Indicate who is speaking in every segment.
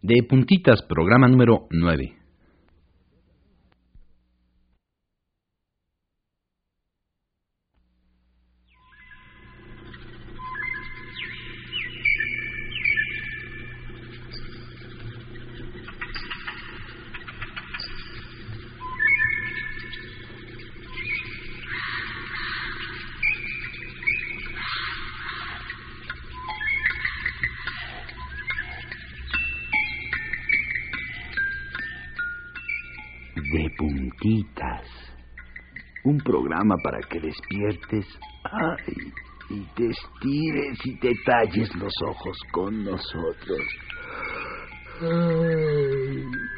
Speaker 1: De puntitas, programa número 9.
Speaker 2: Que despiertes ay, y te estires y te talles los ojos con nosotros. Ay.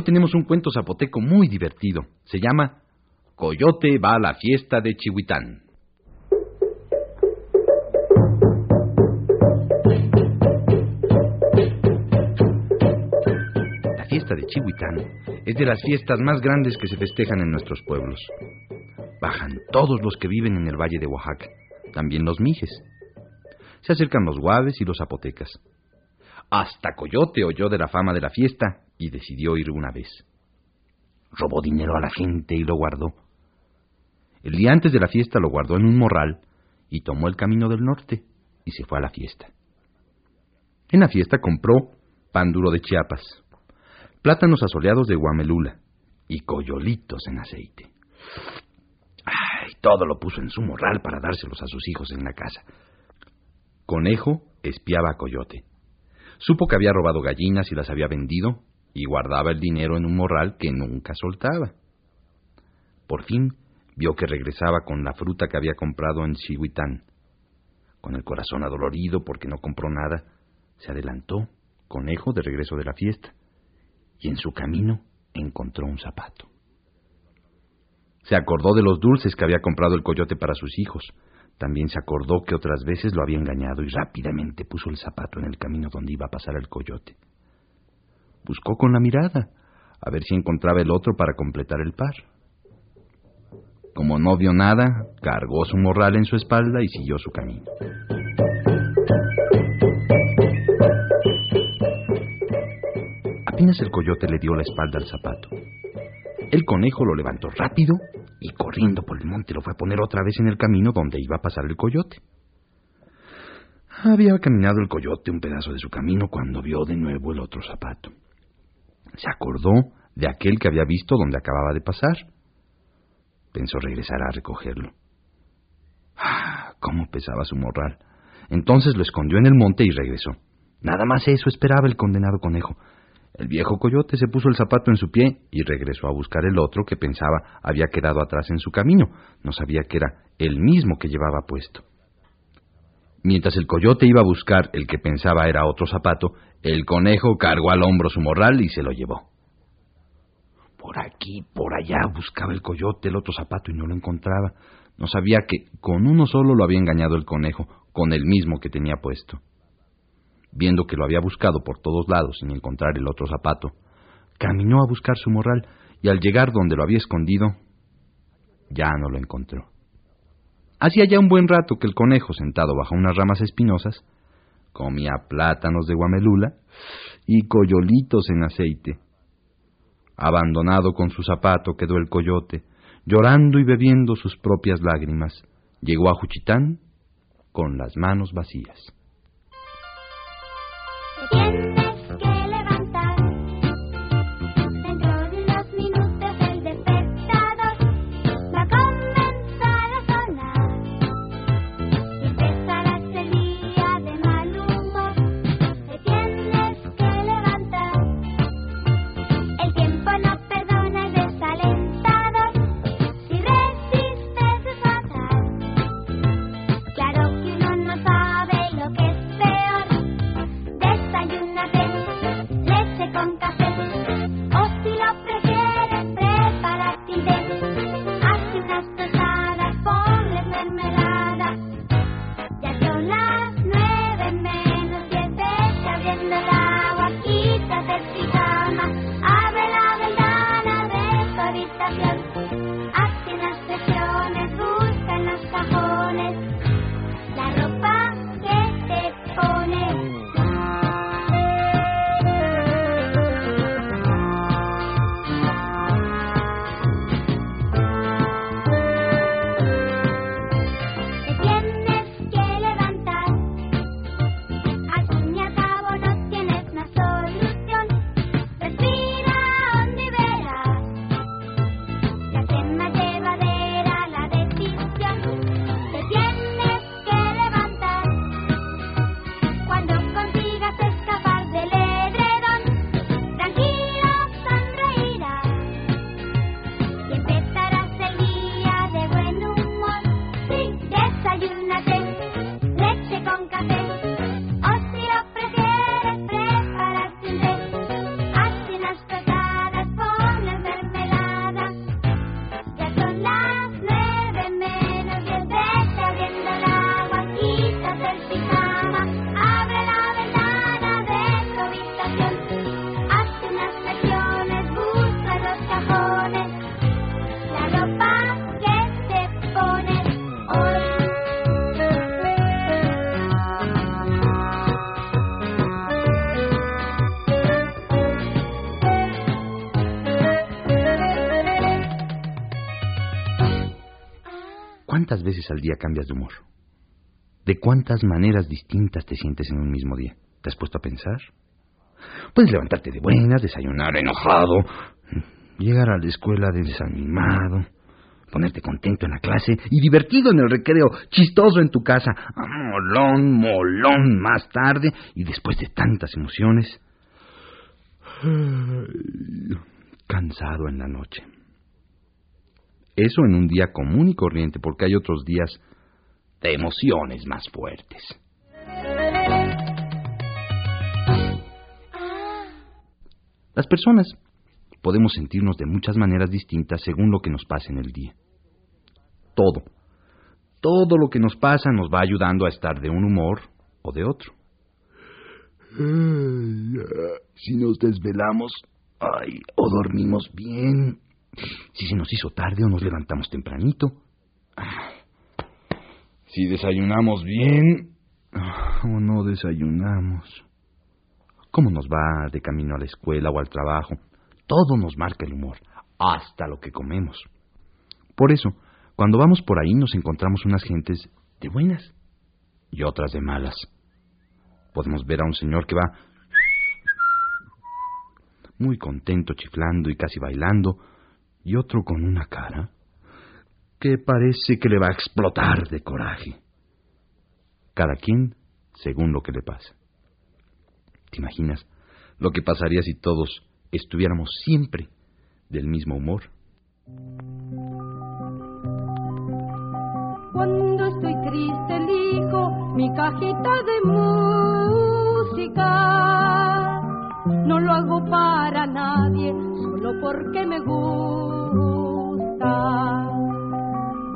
Speaker 1: Hoy tenemos un cuento zapoteco muy divertido. Se llama Coyote va a la fiesta de Chihuitán. La fiesta de Chihuitán es de las fiestas más grandes que se festejan en nuestros pueblos.
Speaker 2: Bajan todos los que viven en el valle de Oaxaca, también los mijes. Se acercan los guaves y los zapotecas. Hasta Coyote oyó de la fama de la fiesta y decidió ir una vez. Robó dinero a la gente y lo guardó. El día antes de la fiesta lo guardó en un morral y tomó el camino del norte y se fue a la fiesta. En la fiesta compró pan duro de Chiapas, plátanos asoleados de Guamelula y coyolitos en aceite. Ay, todo lo puso en su morral para dárselos a sus hijos en la casa. Conejo espiaba a Coyote. Supo que había robado gallinas y las había vendido y guardaba el dinero en un morral que nunca soltaba. Por fin vio que regresaba con la fruta que había comprado en Chihuitán. Con el corazón adolorido porque no compró nada, se adelantó, conejo, de regreso de la fiesta, y en su camino encontró un zapato. Se acordó de los dulces que había comprado el coyote para sus hijos. También se acordó que otras veces lo había engañado y rápidamente puso el zapato en el camino donde iba a pasar el coyote. Buscó con la mirada, a ver si encontraba el otro para completar el par. Como no vio nada, cargó su morral en su espalda y siguió su camino. Apenas el coyote le dio la espalda al zapato. El conejo lo levantó rápido y corriendo por el monte lo fue a poner otra vez en el camino donde iba a pasar el coyote. Había caminado el coyote un pedazo de su camino cuando vio de nuevo el otro zapato. Se acordó de aquel que había visto donde acababa de pasar. Pensó regresar a recogerlo. ¡Ah! ¡Cómo pesaba su morral! Entonces lo escondió en el monte y regresó. Nada más eso esperaba el condenado conejo. El viejo coyote se puso el zapato en su pie y regresó a buscar el otro que pensaba había quedado atrás en su camino. No sabía que era el mismo que llevaba puesto. Mientras el coyote iba a buscar el que pensaba era otro zapato, el conejo cargó al hombro su morral y se lo llevó. Por aquí, por allá buscaba el coyote el otro zapato y no lo encontraba. No sabía que con uno solo lo había engañado el conejo, con el mismo que tenía puesto. Viendo que lo había buscado por todos lados sin encontrar el otro zapato, caminó a buscar su morral y al llegar donde lo había escondido, ya no lo encontró. Hacía ya un buen rato que el conejo, sentado bajo unas ramas espinosas, comía plátanos de guamelula y coyolitos en aceite. Abandonado con su zapato quedó el coyote, llorando y bebiendo sus propias lágrimas. Llegó a Juchitán con las manos vacías. Veces al día cambias de humor? ¿De cuántas maneras distintas te sientes en un mismo día? ¿Te has puesto a pensar? Puedes levantarte de buenas, desayunar enojado, llegar a la escuela desanimado, ponerte contento en la clase y divertido en el recreo, chistoso en tu casa, molón, molón más tarde y después de tantas emociones, cansado en la noche. Eso en un día común y corriente, porque hay otros días de emociones más fuertes. Las personas podemos sentirnos de muchas maneras distintas según lo que nos pase en el día. Todo, todo lo que nos pasa nos va ayudando a estar de un humor o de otro.
Speaker 3: Si nos desvelamos, ay, o dormimos bien,
Speaker 2: si se nos hizo tarde o nos levantamos tempranito.
Speaker 3: Si desayunamos bien
Speaker 2: o no desayunamos. ¿Cómo nos va de camino a la escuela o al trabajo? Todo nos marca el humor, hasta lo que comemos. Por eso, cuando vamos por ahí nos encontramos unas gentes de buenas y otras de malas. Podemos ver a un señor que va muy contento, chiflando y casi bailando, y otro con una cara que parece que le va a explotar de coraje. Cada quien según lo que le pasa. ¿Te imaginas lo que pasaría si todos estuviéramos siempre del mismo humor?
Speaker 4: Cuando estoy triste elijo mi cajita de música. No lo hago para nadie, solo porque me gusta.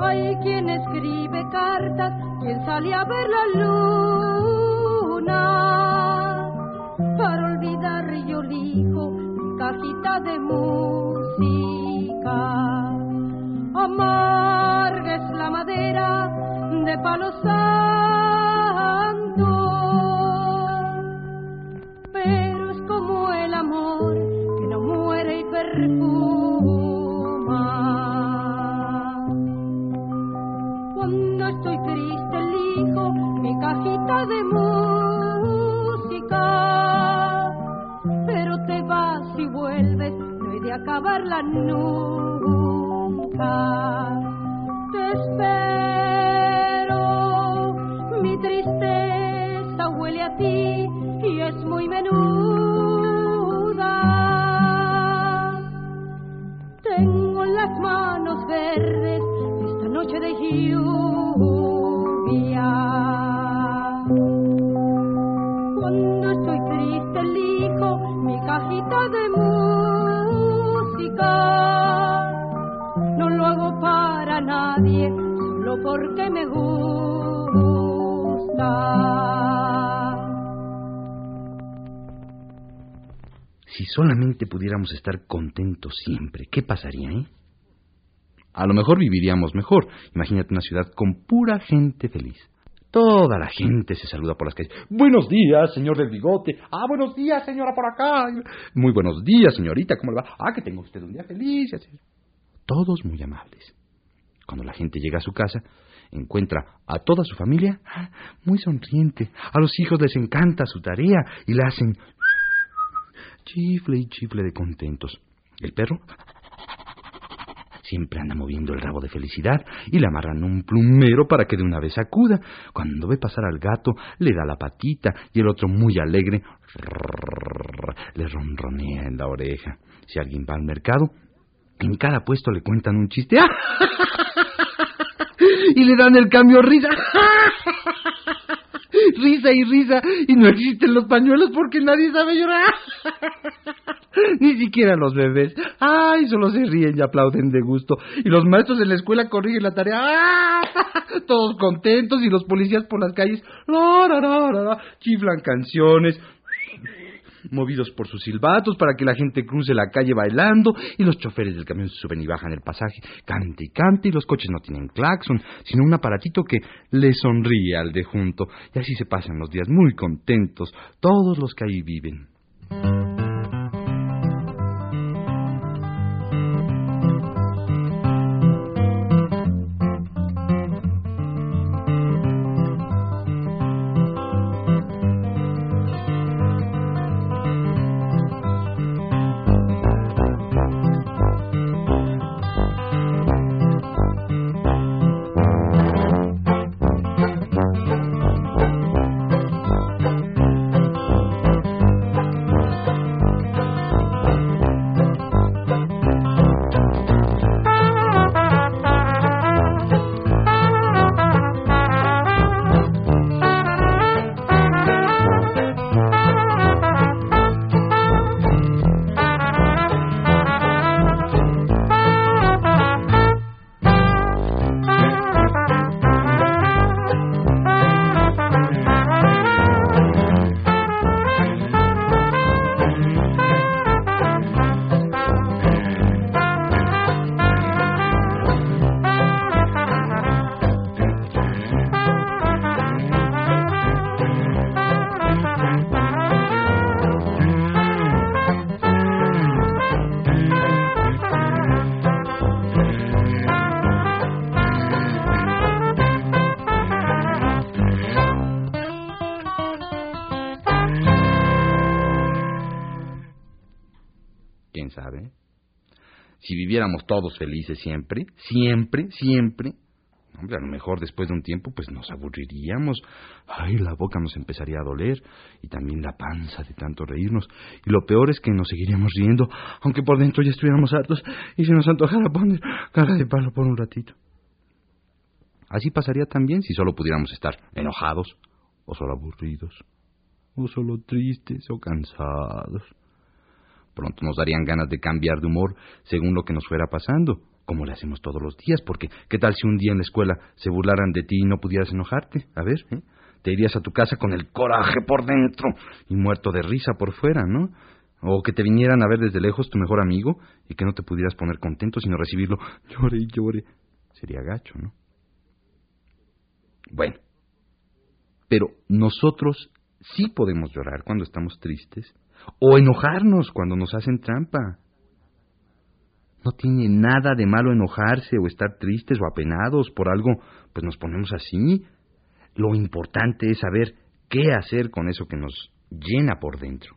Speaker 4: Hay quien escribe cartas, quien sale a ver la luna. Para olvidar yo elijo mi cajita de música. Amarga es la madera de palo perfuma. Cuando estoy triste elijo mi cajita de música, pero te vas y vuelves, no he de acabarla nunca. Te espero, mi tristeza huele a ti y es muy menuda.
Speaker 2: Estar contentos siempre, ¿qué pasaría, eh? A lo mejor viviríamos mejor. Imagínate una ciudad con pura gente feliz. Toda la gente se saluda por las calles. Buenos días, señor del bigote. Ah, buenos días, señora por acá. Muy buenos días, señorita. ¿Cómo le va? Ah, que tenga usted un día feliz. Todos muy amables. Cuando la gente llega a su casa, encuentra a toda su familia ah, muy sonriente. A los hijos les encanta su tarea y le hacen chifle y chifle de contentos. El perro siempre anda moviendo el rabo de felicidad y le amarran un plumero para que de una vez acuda. Cuando ve pasar al gato, le da la patita y el otro muy alegre le ronronea en la oreja. Si alguien va al mercado, en cada puesto le cuentan un chiste y le dan el cambio risa. risa y risa y no existen los pañuelos porque nadie sabe llorar. Ni siquiera los bebés. Ay, solo se ríen y aplauden de gusto. Y los maestros en la escuela corrigen la tarea. ¡Ah! Todos contentos y los policías por las calles la, la, la, la, la, chiflan canciones movidos por sus silbatos para que la gente cruce la calle bailando y los choferes del camión suben y bajan el pasaje, cante y cante y los coches no tienen claxon, sino un aparatito que le sonríe al de junto y así se pasan los días muy contentos todos los que ahí viven. Si viviéramos todos felices siempre, siempre, siempre, hombre, a lo mejor después de un tiempo pues nos aburriríamos. Ay, la boca nos empezaría a doler y también la panza de tanto reírnos. Y lo peor es que nos seguiríamos riendo, aunque por dentro ya estuviéramos hartos y se nos antojara poner cara de palo por un ratito. Así pasaría también si solo pudiéramos estar enojados, o solo aburridos, o solo tristes o cansados. Pronto nos darían ganas de cambiar de humor según lo que nos fuera pasando, como le hacemos todos los días, porque ¿qué tal si un día en la escuela se burlaran de ti y no pudieras enojarte? A ver, ¿eh? te irías a tu casa con el coraje por dentro y muerto de risa por fuera, ¿no? O que te vinieran a ver desde lejos tu mejor amigo y que no te pudieras poner contento sino recibirlo llore y llore. Sería gacho, ¿no? Bueno, pero nosotros sí podemos llorar cuando estamos tristes o enojarnos cuando nos hacen trampa. No tiene nada de malo enojarse o estar tristes o apenados por algo, pues nos ponemos así. Lo importante es saber qué hacer con eso que nos llena por dentro.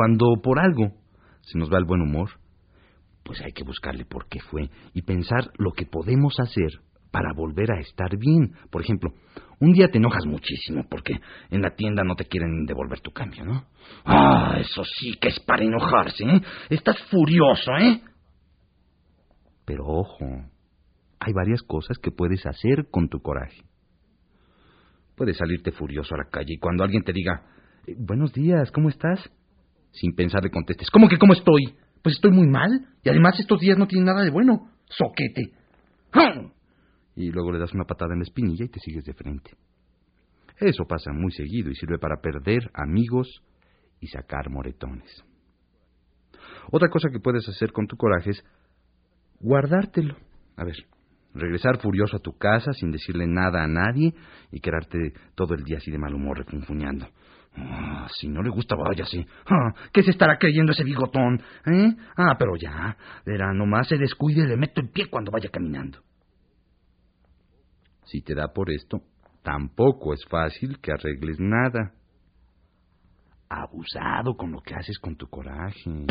Speaker 2: Cuando por algo se nos va el buen humor, pues hay que buscarle por qué fue y pensar lo que podemos hacer para volver a estar bien. Por ejemplo, un día te enojas muchísimo porque en la tienda no te quieren devolver tu cambio, ¿no? Ah, eso sí que es para enojarse, ¿eh? Estás furioso, ¿eh? Pero ojo, hay varias cosas que puedes hacer con tu coraje. Puedes salirte furioso a la calle y cuando alguien te diga, eh, buenos días, ¿cómo estás? Sin pensar le contestes, ¿cómo que cómo estoy? Pues estoy muy mal, y además estos días no tienen nada de bueno. Soquete. Y luego le das una patada en la espinilla y te sigues de frente. Eso pasa muy seguido y sirve para perder amigos y sacar moretones. Otra cosa que puedes hacer con tu coraje es guardártelo. A ver, regresar furioso a tu casa sin decirle nada a nadie y quedarte todo el día así de mal humor refunfuñando. Ah, si no le gusta, váyase. Ah, ¿Qué se estará creyendo ese bigotón? ¿Eh? Ah, pero ya. Verá, nomás se descuide y le meto el pie cuando vaya caminando.
Speaker 5: Si te da por esto, tampoco es fácil que arregles nada. Abusado con lo que haces con tu coraje.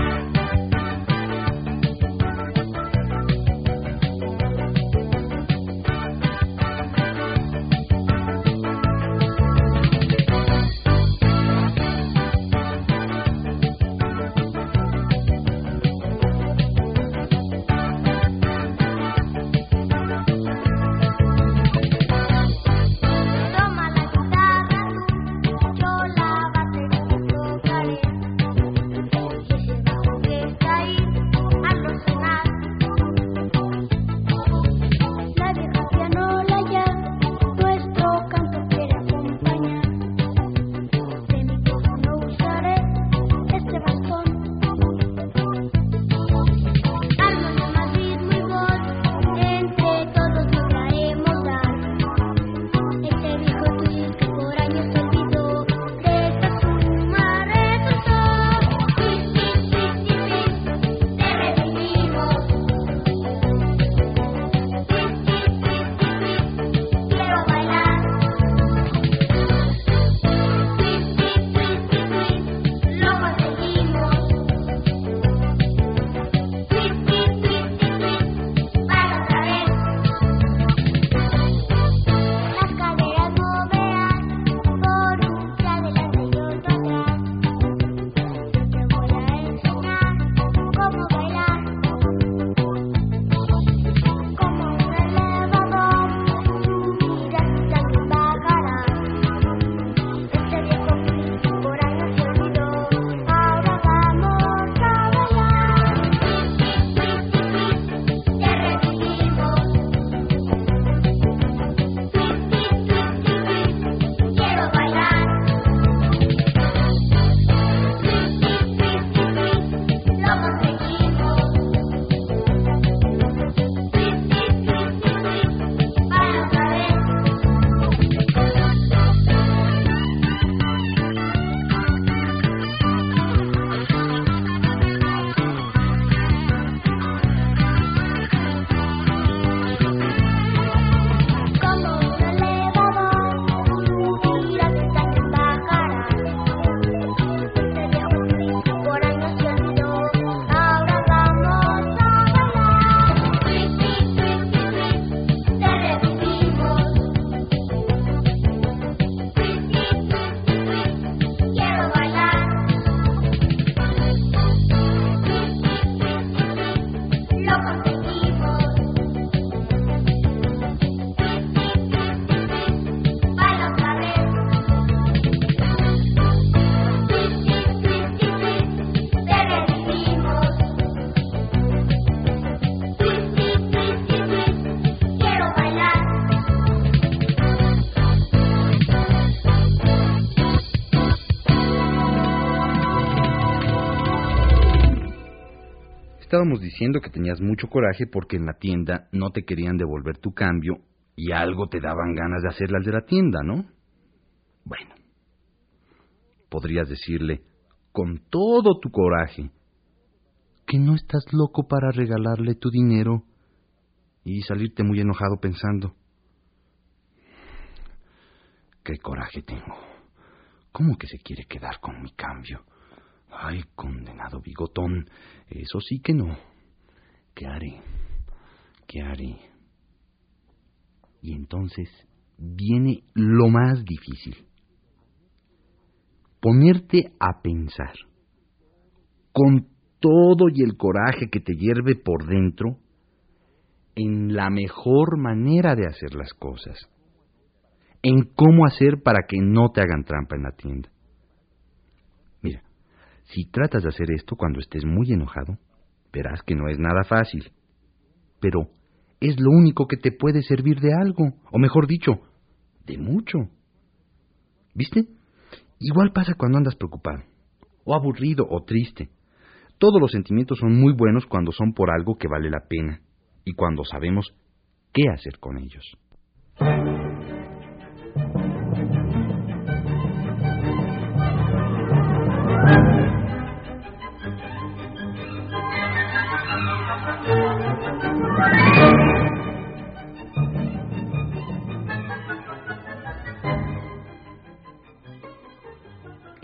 Speaker 5: Estábamos diciendo que tenías mucho coraje porque en la tienda no te querían devolver tu cambio y algo te daban ganas de hacerle al de la tienda, ¿no? Bueno, podrías decirle con todo tu coraje que no estás loco para regalarle tu dinero y salirte muy enojado pensando, qué coraje tengo, ¿cómo que se quiere quedar con mi cambio? Ay, condenado bigotón, eso sí que no. ¿Qué haré? ¿Qué haré? Y entonces viene lo más difícil. Ponerte a pensar, con todo y el coraje que te hierve por dentro, en la mejor manera de hacer las cosas, en cómo hacer para que no te hagan trampa en la tienda. Si tratas de hacer esto cuando estés muy enojado, verás que no es nada fácil. Pero es lo único que te puede servir de algo, o mejor dicho, de mucho. ¿Viste? Igual pasa cuando andas preocupado, o aburrido, o triste. Todos los sentimientos son muy buenos cuando son por algo que vale la pena, y cuando sabemos qué hacer con ellos.